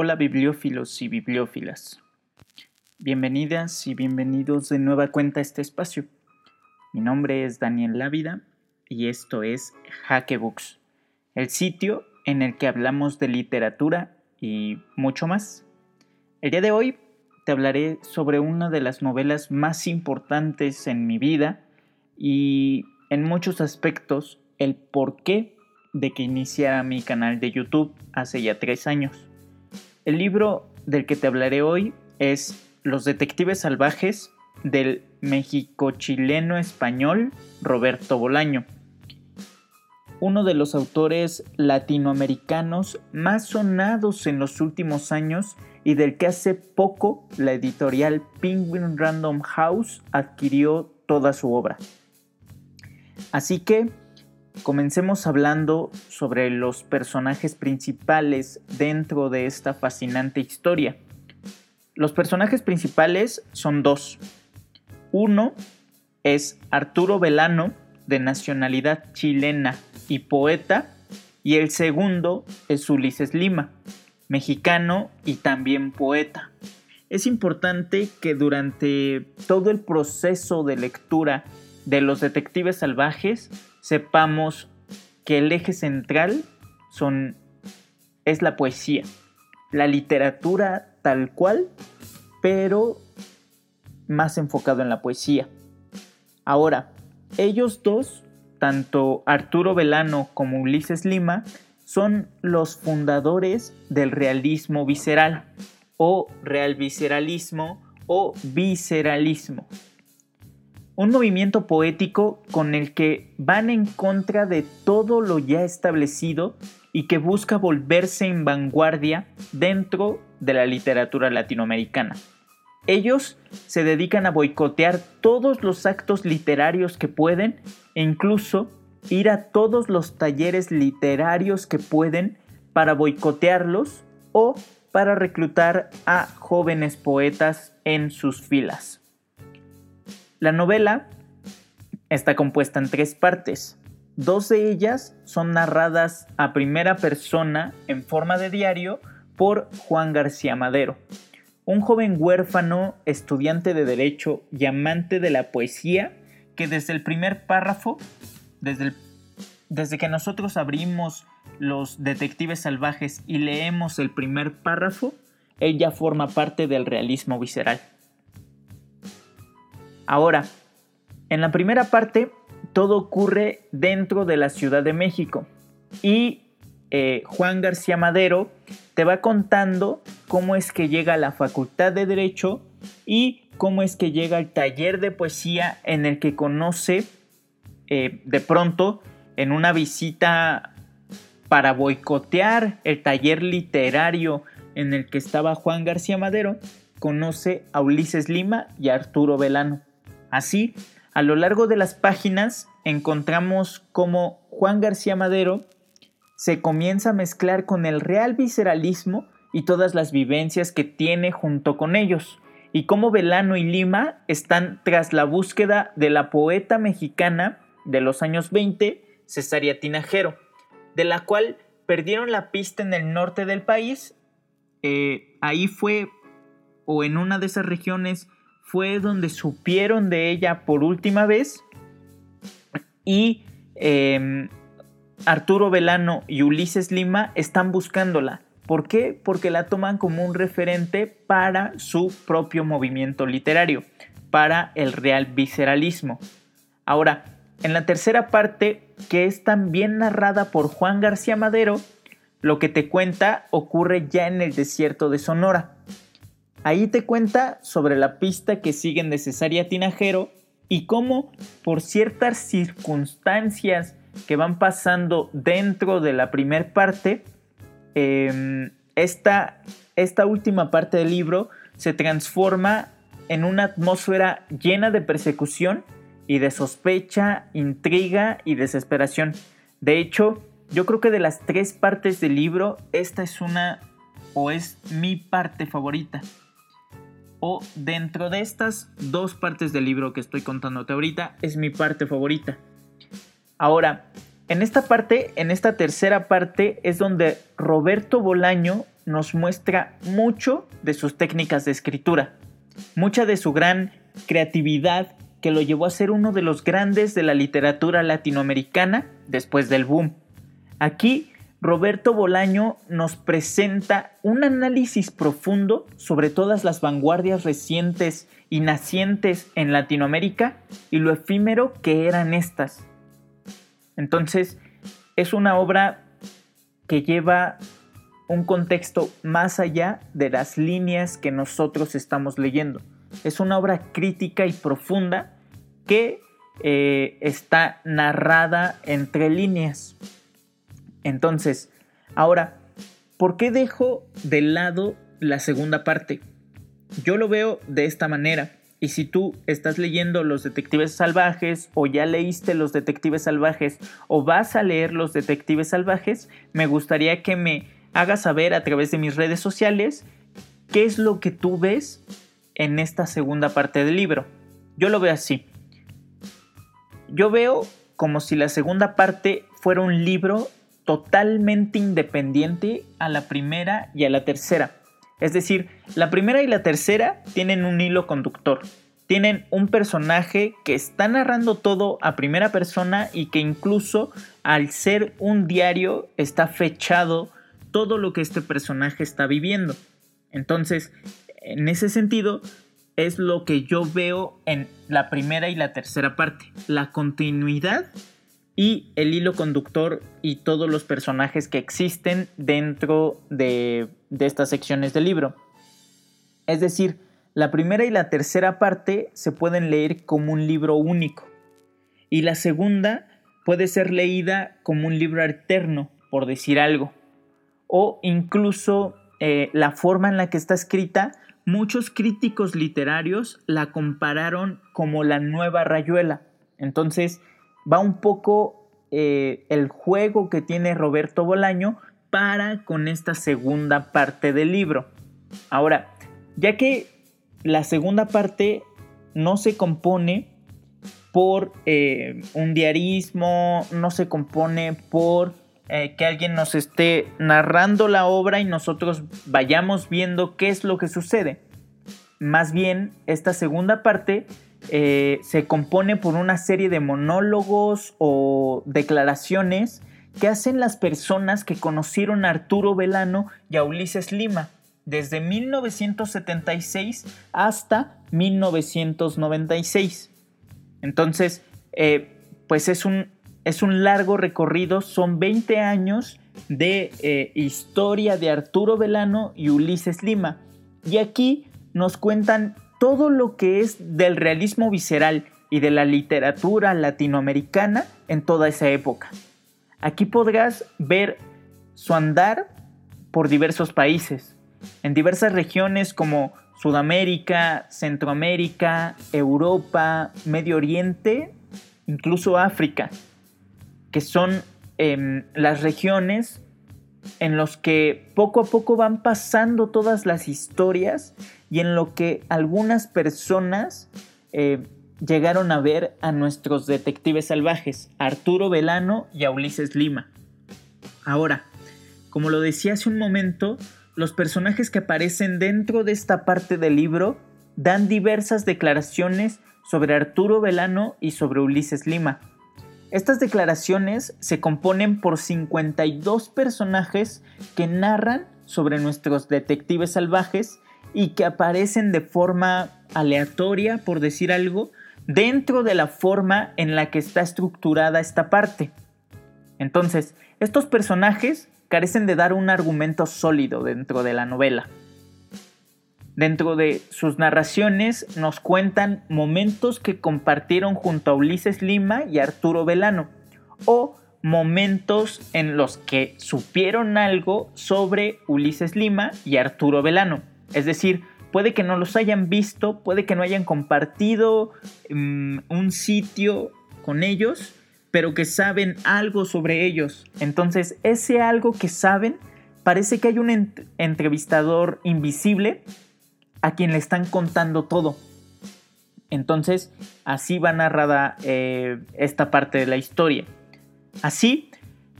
Hola bibliófilos y bibliófilas. Bienvenidas y bienvenidos de nueva cuenta a este espacio. Mi nombre es Daniel Lávida y esto es Hackebooks, el sitio en el que hablamos de literatura y mucho más. El día de hoy te hablaré sobre una de las novelas más importantes en mi vida y en muchos aspectos el porqué de que iniciara mi canal de YouTube hace ya tres años. El libro del que te hablaré hoy es Los Detectives Salvajes del México-chileno español Roberto Bolaño, uno de los autores latinoamericanos más sonados en los últimos años y del que hace poco la editorial Penguin Random House adquirió toda su obra. Así que Comencemos hablando sobre los personajes principales dentro de esta fascinante historia. Los personajes principales son dos. Uno es Arturo Velano, de nacionalidad chilena y poeta, y el segundo es Ulises Lima, mexicano y también poeta. Es importante que durante todo el proceso de lectura de los detectives salvajes sepamos que el eje central son, es la poesía, la literatura tal cual, pero más enfocado en la poesía. Ahora, ellos dos, tanto Arturo Velano como Ulises Lima, son los fundadores del realismo visceral o real visceralismo o visceralismo un movimiento poético con el que van en contra de todo lo ya establecido y que busca volverse en vanguardia dentro de la literatura latinoamericana. Ellos se dedican a boicotear todos los actos literarios que pueden e incluso ir a todos los talleres literarios que pueden para boicotearlos o para reclutar a jóvenes poetas en sus filas. La novela está compuesta en tres partes. Dos de ellas son narradas a primera persona en forma de diario por Juan García Madero, un joven huérfano, estudiante de derecho y amante de la poesía que desde el primer párrafo, desde, desde que nosotros abrimos los detectives salvajes y leemos el primer párrafo, ella forma parte del realismo visceral. Ahora, en la primera parte todo ocurre dentro de la Ciudad de México y eh, Juan García Madero te va contando cómo es que llega a la Facultad de Derecho y cómo es que llega al taller de poesía en el que conoce eh, de pronto en una visita para boicotear el taller literario en el que estaba Juan García Madero, conoce a Ulises Lima y a Arturo Velano. Así, a lo largo de las páginas encontramos cómo Juan García Madero se comienza a mezclar con el real visceralismo y todas las vivencias que tiene junto con ellos, y cómo Velano y Lima están tras la búsqueda de la poeta mexicana de los años 20, Cesaria Tinajero, de la cual perdieron la pista en el norte del país. Eh, ahí fue, o en una de esas regiones, fue donde supieron de ella por última vez y em, Arturo Velano y Ulises Lima están buscándola. ¿Por qué? Porque la toman como un referente para su propio movimiento literario, para el real visceralismo. Ahora, en la tercera parte, que es también narrada por Juan García Madero, lo que te cuenta ocurre ya en el desierto de Sonora. Ahí te cuenta sobre la pista que sigue necesaria Tinajero y cómo por ciertas circunstancias que van pasando dentro de la primer parte, em, esta, esta última parte del libro se transforma en una atmósfera llena de persecución y de sospecha, intriga y desesperación. De hecho, yo creo que de las tres partes del libro, esta es una o es mi parte favorita o dentro de estas dos partes del libro que estoy contándote ahorita es mi parte favorita. Ahora, En esta parte, en esta tercera parte, es donde Roberto Bolaño nos muestra mucho de sus técnicas de escritura, mucha de su gran creatividad que lo llevó a ser uno de los grandes de la literatura latinoamericana después del boom. Aquí, Roberto Bolaño nos presenta un análisis profundo sobre todas las vanguardias recientes y nacientes en Latinoamérica y lo efímero que eran estas. Entonces, es una obra que lleva un contexto más allá de las líneas que nosotros estamos leyendo. Es una obra crítica y profunda que eh, está narrada entre líneas. Entonces, ahora, ¿por qué dejo de lado la segunda parte? Yo lo veo de esta manera. Y si tú estás leyendo Los Detectives Salvajes o ya leíste Los Detectives Salvajes o vas a leer Los Detectives Salvajes, me gustaría que me hagas saber a través de mis redes sociales qué es lo que tú ves en esta segunda parte del libro. Yo lo veo así. Yo veo como si la segunda parte fuera un libro totalmente independiente a la primera y a la tercera. Es decir, la primera y la tercera tienen un hilo conductor. Tienen un personaje que está narrando todo a primera persona y que incluso al ser un diario está fechado todo lo que este personaje está viviendo. Entonces, en ese sentido, es lo que yo veo en la primera y la tercera parte. La continuidad y el hilo conductor y todos los personajes que existen dentro de estas secciones del libro. Es decir, la primera y la tercera parte se pueden leer como un libro único y la segunda puede ser leída como un libro alterno, por decir algo. O incluso eh, la forma en la que está escrita, muchos críticos literarios la compararon como la nueva rayuela. Entonces va un poco eh, el juego que tiene Roberto Bolaño para con esta segunda parte del libro. Ahora, ya que la segunda parte no se compone por eh, un diarismo, no se compone por eh, que alguien nos esté narrando la obra y nosotros vayamos viendo qué es lo que sucede. Más bien, esta segunda parte eh, se compone por una serie de monólogos o declaraciones ¿Qué hacen las personas que conocieron a Arturo Velano y a Ulises Lima desde 1976 hasta 1996. Entonces, eh, pues es un, es un largo recorrido, son 20 años de eh, historia de Arturo Velano y Ulises Lima. Y aquí nos cuentan todo lo que es del realismo visceral y de la literatura latinoamericana en toda esa época. Aquí podrás ver su andar por diversos países, en diversas regiones como Sudamérica, Centroamérica, Europa, Medio Oriente, incluso África, que son em, las regiones en los que poco a poco van pasando todas las historias y en lo que algunas personas eh, llegaron a ver a nuestros detectives salvajes, Arturo Velano y a Ulises Lima. Ahora, como lo decía hace un momento, los personajes que aparecen dentro de esta parte del libro dan diversas declaraciones sobre Arturo Velano y sobre Ulises Lima. Estas declaraciones se componen por 52 personajes que narran sobre nuestros detectives salvajes y que aparecen de forma aleatoria, por decir algo, dentro de la forma en la que está estructurada esta parte. Entonces, estos personajes carecen de dar un argumento sólido dentro de la novela. Dentro de sus narraciones nos cuentan momentos que compartieron junto a Ulises Lima y Arturo Velano, o momentos en los que supieron algo sobre Ulises Lima y Arturo Velano, es decir, puede que no los hayan visto, puede que no hayan compartido mm, un sitio con ellos, pero que saben algo sobre ellos. Entonces, ese algo que saben, parece que hay un entrevistador invisible a quien le están contando todo. Entonces, así va narrada eh, esta parte de la historia. Así,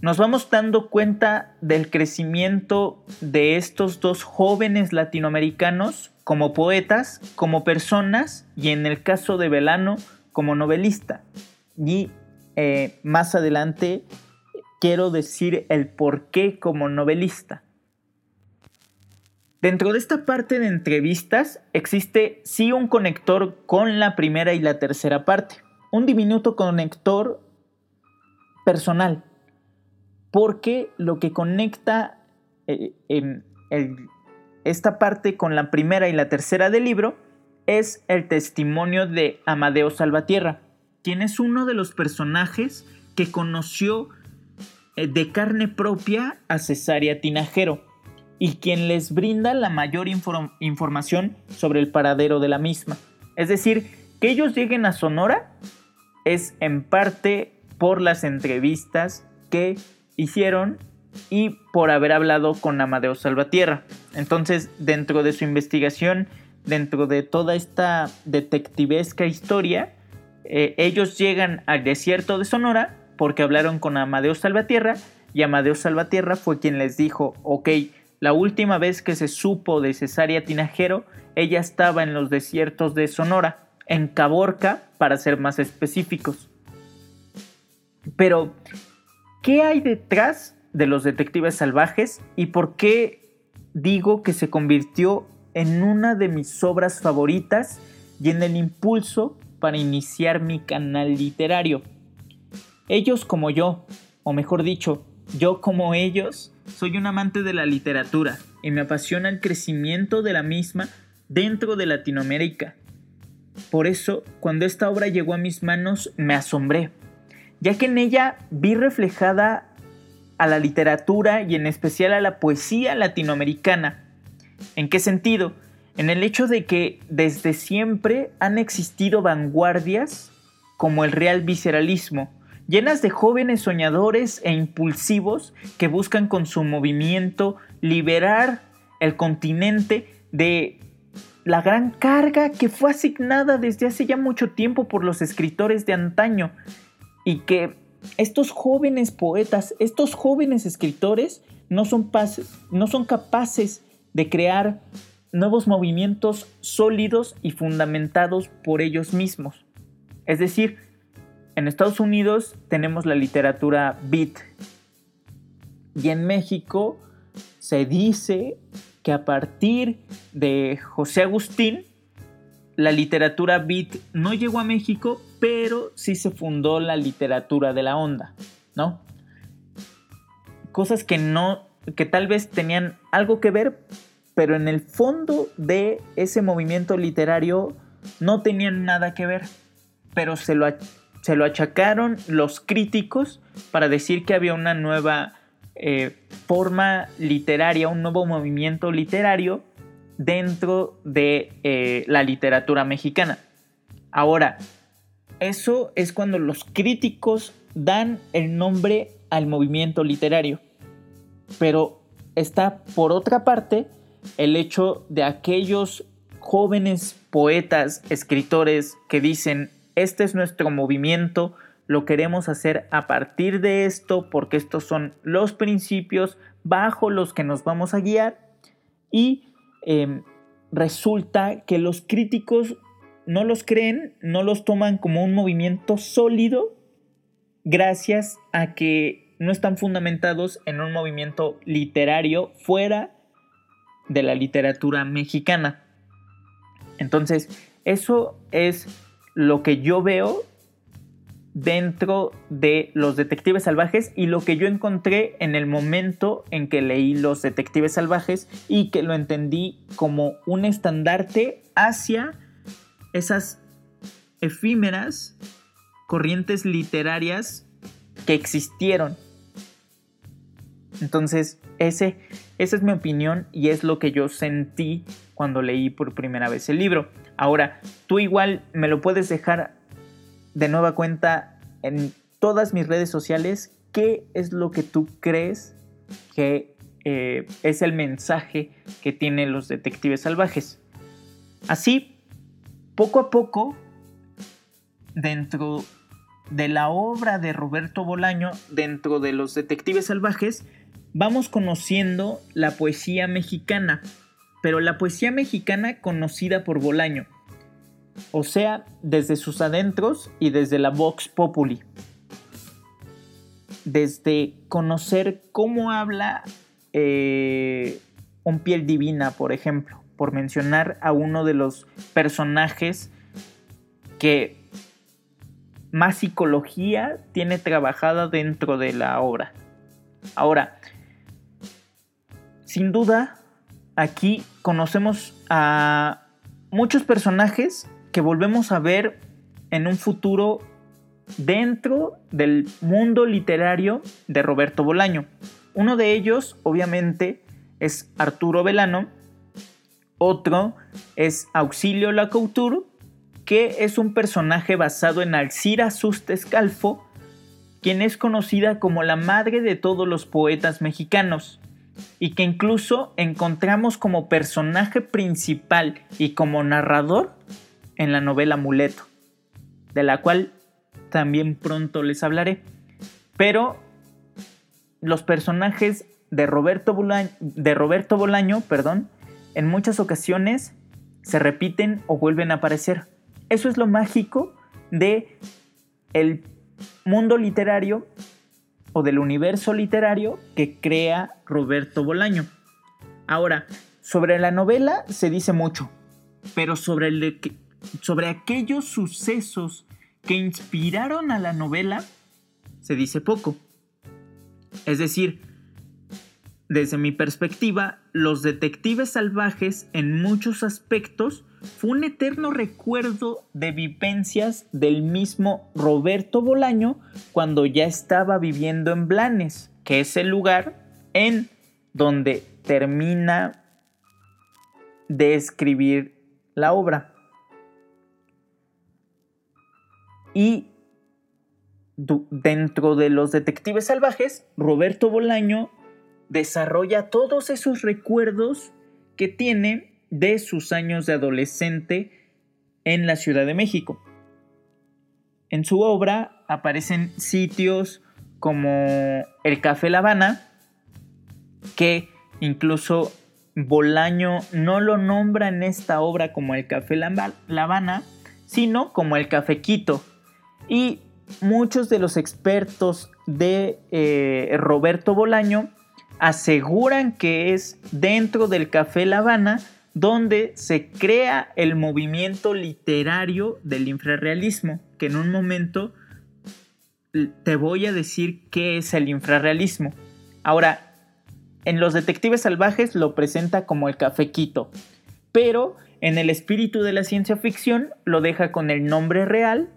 nos vamos dando cuenta del crecimiento de estos dos jóvenes latinoamericanos como poetas, como personas y en el caso de Velano como novelista. Y eh, más adelante quiero decir el por qué como novelista. Dentro de esta parte de entrevistas existe sí un conector con la primera y la tercera parte, un diminuto conector personal, porque lo que conecta eh, esta parte con la primera y la tercera del libro es el testimonio de Amadeo Salvatierra, quien es uno de los personajes que conoció eh, de carne propia a Cesárea Tinajero y quien les brinda la mayor información sobre el paradero de la misma. Es decir, que ellos lleguen a Sonora es en parte por las entrevistas que hicieron y por haber hablado con Amadeo Salvatierra. Entonces, dentro de su investigación, dentro de toda esta detectivesca historia, eh, ellos llegan al desierto de Sonora porque hablaron con Amadeo Salvatierra y Amadeo Salvatierra fue quien les dijo, ok, la última vez que se supo de Cesárea Tinajero, ella estaba en los desiertos de Sonora, en Caborca, para ser más específicos. Pero, ¿qué hay detrás de los detectives salvajes y por qué digo que se convirtió en una de mis obras favoritas y en el impulso para iniciar mi canal literario? Ellos como yo, o mejor dicho, yo como ellos, soy un amante de la literatura y me apasiona el crecimiento de la misma dentro de Latinoamérica. Por eso, cuando esta obra llegó a mis manos, me asombré, ya que en ella vi reflejada a la literatura y en especial a la poesía latinoamericana. ¿En qué sentido? En el hecho de que desde siempre han existido vanguardias como el real visceralismo, llenas de jóvenes soñadores e impulsivos que buscan con su movimiento liberar el continente de la gran carga que fue asignada desde hace ya mucho tiempo por los escritores de antaño y que estos jóvenes poetas, estos jóvenes escritores no son, no son capaces de crear nuevos movimientos sólidos y fundamentados por ellos mismos. Es decir, en Estados Unidos tenemos la literatura beat y en México se dice que a partir de José Agustín la literatura beat no llegó a México, pero sí se fundó la literatura de la onda, ¿no? Cosas que no que tal vez tenían algo que ver, pero en el fondo de ese movimiento literario no tenían nada que ver, pero se lo se lo achacaron los críticos para decir que había una nueva eh, forma literaria, un nuevo movimiento literario dentro de eh, la literatura mexicana. Ahora, eso es cuando los críticos dan el nombre al movimiento literario. Pero está por otra parte el hecho de aquellos jóvenes poetas, escritores que dicen este es nuestro movimiento, lo queremos hacer a partir de esto porque estos son los principios bajo los que nos vamos a guiar y em, resulta que los críticos no los creen, no los toman como un movimiento sólido gracias a que no están fundamentados en un movimiento literario fuera de la literatura mexicana. Entonces, eso es lo que yo veo dentro de los detectives salvajes y lo que yo encontré en el momento en que leí los detectives salvajes y que lo entendí como un estandarte hacia esas efímeras corrientes literarias que existieron. Entonces, ese, esa es mi opinión y es lo que yo sentí cuando leí por primera vez el libro. Ahora, tú igual me lo puedes dejar de nueva cuenta en todas mis redes sociales. ¿Qué es lo que tú crees que eh, es el mensaje que tienen los detectives salvajes? Así, poco a poco, dentro de la obra de Roberto Bolaño dentro de los detectives salvajes, vamos conociendo la poesía mexicana, pero la poesía mexicana conocida por Bolaño, o sea, desde sus adentros y desde la Vox Populi. Desde conocer cómo habla eh, un piel divina, por ejemplo, por mencionar a uno de los personajes que más psicología tiene trabajada dentro de la obra. Ahora, sin duda, aquí conocemos a muchos personajes que volvemos a ver en un futuro dentro del mundo literario de Roberto Bolaño. Uno de ellos, obviamente, es Arturo Velano, otro es Auxilio Lacouture, que es un personaje basado en Alcira Sustescalfo, quien es conocida como la madre de todos los poetas mexicanos, y que incluso encontramos como personaje principal y como narrador en la novela Muleto, de la cual también pronto les hablaré. Pero los personajes de Roberto Bolaño, de Roberto Bolaño perdón, en muchas ocasiones se repiten o vuelven a aparecer. Eso es lo mágico de el mundo literario o del universo literario que crea Roberto Bolaño. Ahora, sobre la novela se dice mucho, pero sobre, el sobre aquellos sucesos que inspiraron a la novela se dice poco. Es decir, desde mi perspectiva, Los Detectives Salvajes en muchos aspectos fue un eterno recuerdo de vivencias del mismo Roberto Bolaño cuando ya estaba viviendo en Blanes, que es el lugar en donde termina de escribir la obra. Y dentro de los detectives salvajes, Roberto Bolaño desarrolla todos esos recuerdos que tiene de sus años de adolescente en la Ciudad de México. En su obra aparecen sitios como el Café La Habana, que incluso Bolaño no lo nombra en esta obra como el Café La Habana, sino como el Café Quito. Y muchos de los expertos de eh, Roberto Bolaño aseguran que es dentro del Café La Habana donde se crea el movimiento literario del infrarrealismo, que en un momento te voy a decir qué es el infrarrealismo. Ahora, en Los Detectives Salvajes lo presenta como el Café Quito, pero en el espíritu de la ciencia ficción lo deja con el nombre real,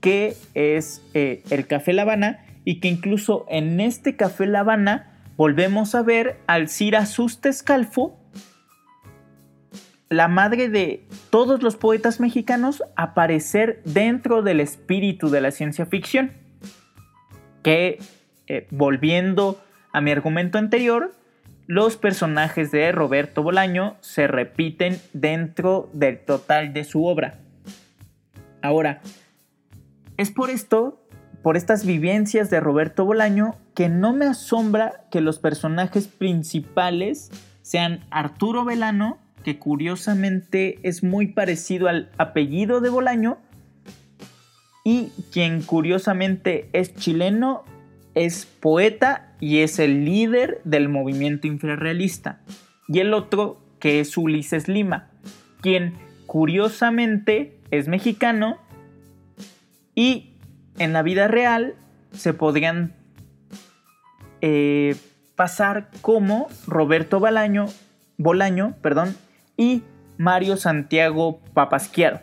que es eh, el Café La Habana, y que incluso en este Café La Habana volvemos a ver al Cira Sustescalfo, la madre de todos los poetas mexicanos, aparecer dentro del espíritu de la ciencia ficción. Que, eh, volviendo a mi argumento anterior, los personajes de Roberto Bolaño se repiten dentro del total de su obra. Ahora, es por esto por estas vivencias de Roberto Bolaño que no me asombra que los personajes principales sean Arturo Velano, que curiosamente es muy parecido al apellido de Bolaño, y quien curiosamente es chileno, es poeta y es el líder del movimiento infrarrealista. Y el otro que es Ulises Lima, quien curiosamente es mexicano y en la vida real se podrían eh, pasar como Roberto Bolaño, Bolaño perdón, y Mario Santiago Papasquiaro.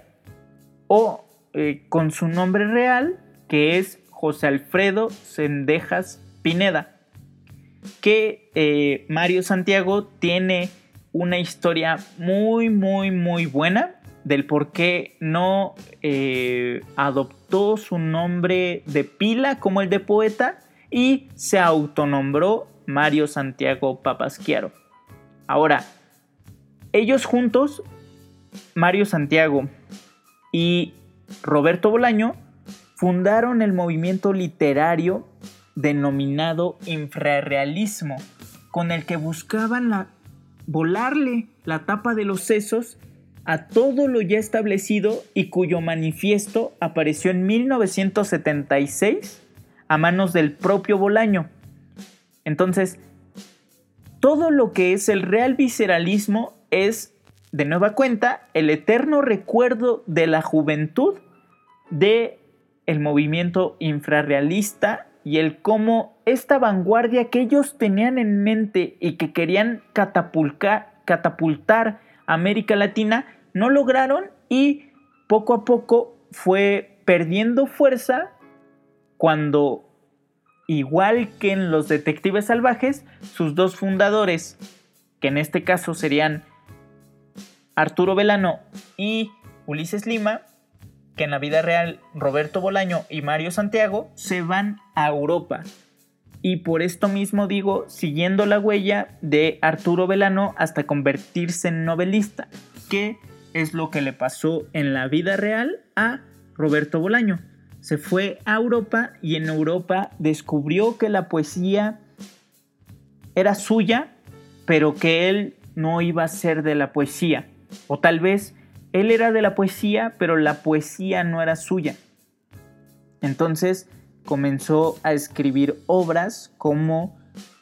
O eh, con su nombre real, que es José Alfredo Sendejas Pineda. Que eh, Mario Santiago tiene una historia muy, muy, muy buena del por qué no eh, adoptó su nombre de pila como el de poeta y se autonombró Mario Santiago Papasquiaro. Ahora, ellos juntos, Mario Santiago y Roberto Bolaño, fundaron el movimiento literario denominado infrarrealismo, con el que buscaban volarle la tapa de los sesos a todo lo ya establecido y cuyo manifiesto apareció en 1976 a manos del propio Bolaño. Entonces, todo lo que es el real visceralismo es, de nueva cuenta, el eterno recuerdo de la juventud de el movimiento infrarrealista y el cómo esta vanguardia que ellos tenían en mente y que querían catapultar, catapultar a América Latina no lograron y poco a poco fue perdiendo fuerza cuando igual que en los detectives salvajes, sus dos fundadores, que en este caso serían Arturo Velano y Ulises Lima, que en la vida real Roberto Bolaño y Mario Santiago se van a Europa. Y por esto mismo digo, siguiendo la huella de Arturo Velano hasta convertirse en novelista, que es lo que le pasó en la vida real a Roberto Bolaño se fue a Europa y en Europa descubrió que la poesía era suya, pero que él no iba a ser de la poesía. O tal vez él era de la poesía, pero la poesía no era suya. Entonces comenzó a escribir obras como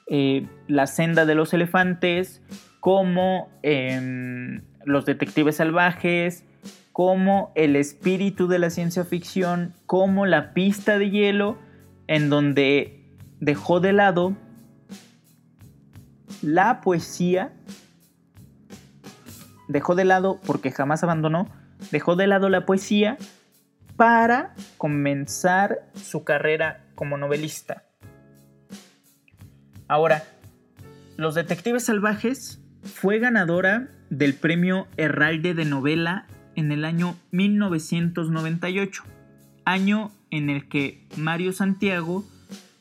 eh, La senda de los elefantes, como em, Los detectives salvajes, como el espíritu de la ciencia ficción, como la pista de hielo, en donde dejó de lado la poesía, dejó de lado, porque jamás abandonó, dejó de lado la poesía para comenzar su carrera como novelista. Ahora, Los Detectives Salvajes fue ganadora del premio Herralde de Novela en el año 1998, año en el que Mario Santiago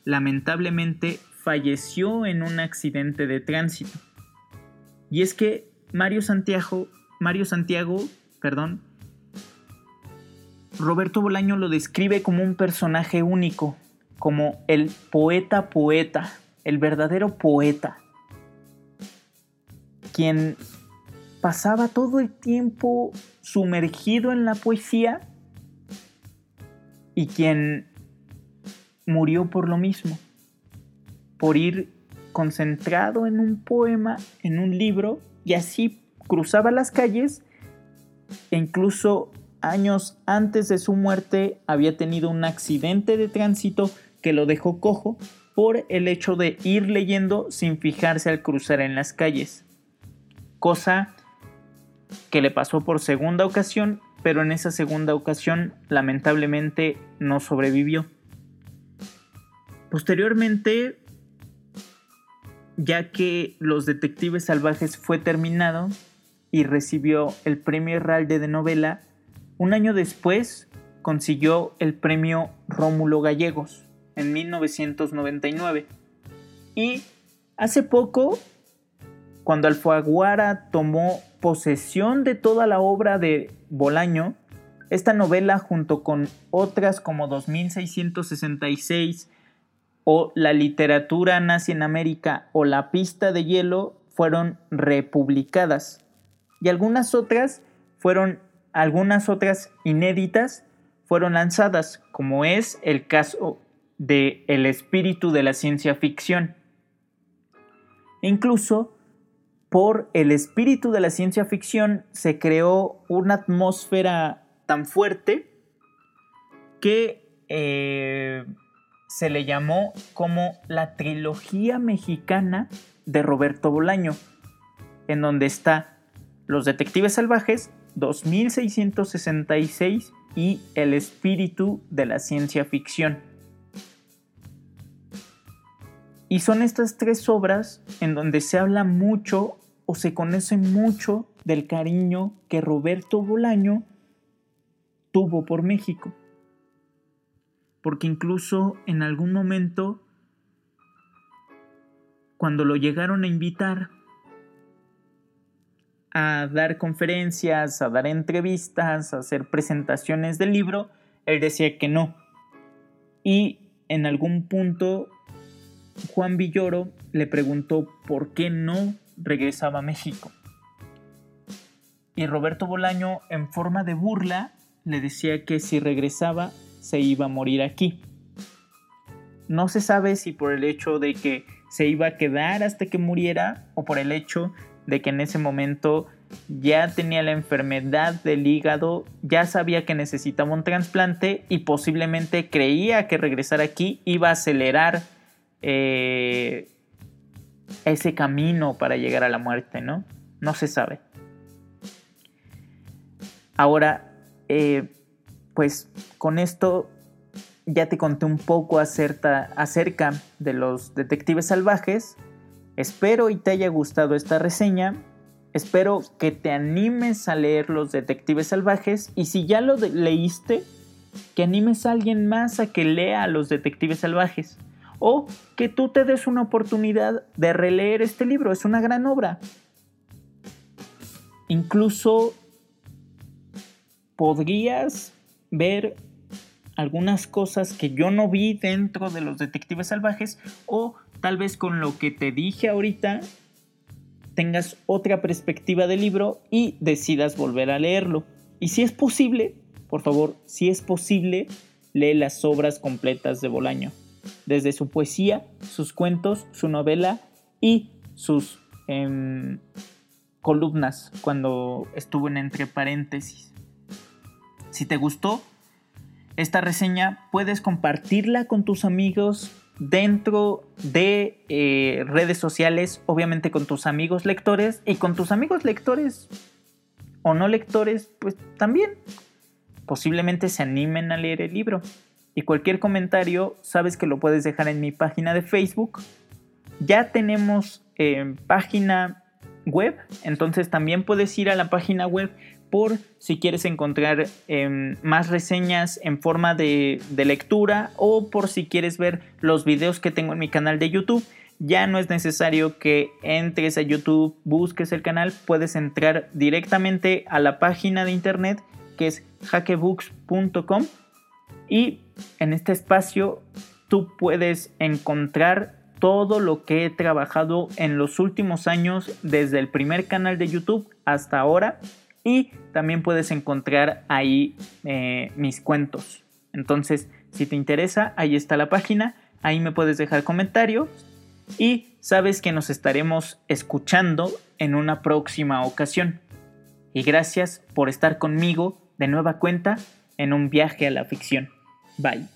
lamentablemente falleció en un accidente de tránsito. Y es que Mario Santiago, Mario Santiago, perdón, Roberto Bolaño lo describe como un personaje único, como el poeta poeta, el verdadero poeta, quien pasaba todo el tiempo sumergido en la poesía y quien murió por lo mismo, por ir concentrado en un poema, en un libro, y así cruzaba las calles e incluso años antes de su muerte había tenido un accidente de tránsito que lo dejó cojo por el hecho de ir leyendo sin fijarse al cruzar en las calles. Cosa que le pasó por segunda ocasión, pero en esa segunda ocasión lamentablemente no sobrevivió. Posteriormente, ya que Los Detectives Salvajes fue terminado y recibió el premio Herralde de novela, un año después consiguió el premio Rómulo Gallegos en 1999. Y hace poco, cuando Alfaguara tomó posesión de toda la obra de Bolaño, esta novela junto con otras como 2666 o La literatura nazi en América o La pista de hielo fueron republicadas y algunas otras fueron algunas otras inéditas fueron lanzadas, como es el caso de El espíritu de la ciencia ficción. Incluso por el espíritu de la ciencia ficción se creó una atmósfera tan fuerte que eh, se le llamó como la trilogía mexicana de Roberto Bolaño, en donde está Los Detectives Salvajes, 2666 y El espíritu de la ciencia ficción. Y son estas tres obras en donde se habla mucho o se conoce mucho del cariño que Roberto Bolaño tuvo por México. Porque incluso en algún momento, cuando lo llegaron a invitar a dar conferencias, a dar entrevistas, a hacer presentaciones del libro, él decía que no, y en algún punto Juan Villoro le preguntó por qué no regresaba a México. Y Roberto Bolaño, en forma de burla, le decía que si regresaba se iba a morir aquí. No se sabe si por el hecho de que se iba a quedar hasta que muriera o por el hecho de que en ese momento ya tenía la enfermedad del hígado, ya sabía que necesitaba un trasplante y posiblemente creía que regresar aquí iba a acelerar eh, ese camino para llegar a la muerte, ¿no? No se sabe. Ahora, eh, pues con esto ya te conté un poco acerca, de los detectives salvajes. Espero y te haya gustado esta reseña. Espero que te animes a leer Los Detectives Salvajes y si ya lo leíste, que animes a alguien más a que lea Los Detectives Salvajes o que tú te des una oportunidad de releer este libro. Es una gran obra. Incluso podrías ver algunas cosas que yo no vi dentro de los detectives salvajes o tal vez con lo que te dije ahorita tengas otra perspectiva del libro y decidas volver a leerlo. Y si es posible, por favor, si es posible, lee las obras completas de Bolaño, desde su poesía, sus cuentos, su novela y sus em, columnas cuando estuvo en entre paréntesis. Si te gustó esta reseña, puedes compartirla con tus amigos dentro de eh, redes sociales, obviamente con tus amigos lectores y con tus amigos lectores o no lectores, pues también posiblemente se animen a leer el libro. Y cualquier comentario, sabes que lo puedes dejar en mi página de Facebook. Ya tenemos eh, página web, entonces también puedes ir a la página web por si quieres encontrar em, más reseñas en forma de, lectura o por si quieres ver los videos que tengo en mi canal de YouTube. Ya no es necesario que entres a YouTube, busques el canal, puedes entrar directamente a la página de internet que es hackebooks.com y en este espacio tú puedes encontrar todo lo que he trabajado en los últimos años desde el primer canal de YouTube hasta ahora y también puedes encontrar ahí eh, mis cuentos. Entonces, si te interesa, ahí está la página, ahí me puedes dejar comentarios y sabes que nos estaremos escuchando en una próxima ocasión. Y gracias por estar conmigo de nueva cuenta en un viaje a la ficción. Bye.